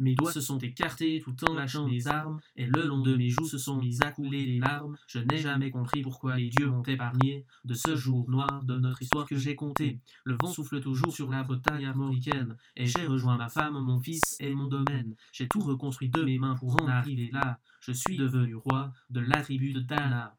Mes doigts se sont écartés tout en lâchant mes armes, et le long de mes joues se sont mis à couler des larmes. Je n'ai jamais compris pourquoi les dieux m'ont épargné de ce jour noir de notre histoire que j'ai compté. Le vent souffle toujours sur la Bretagne armoricaine, et j'ai rejoint ma femme, mon fils et mon domaine. J'ai tout reconstruit de mes mains pour en arriver là. Je suis devenu roi de la tribu de Dana.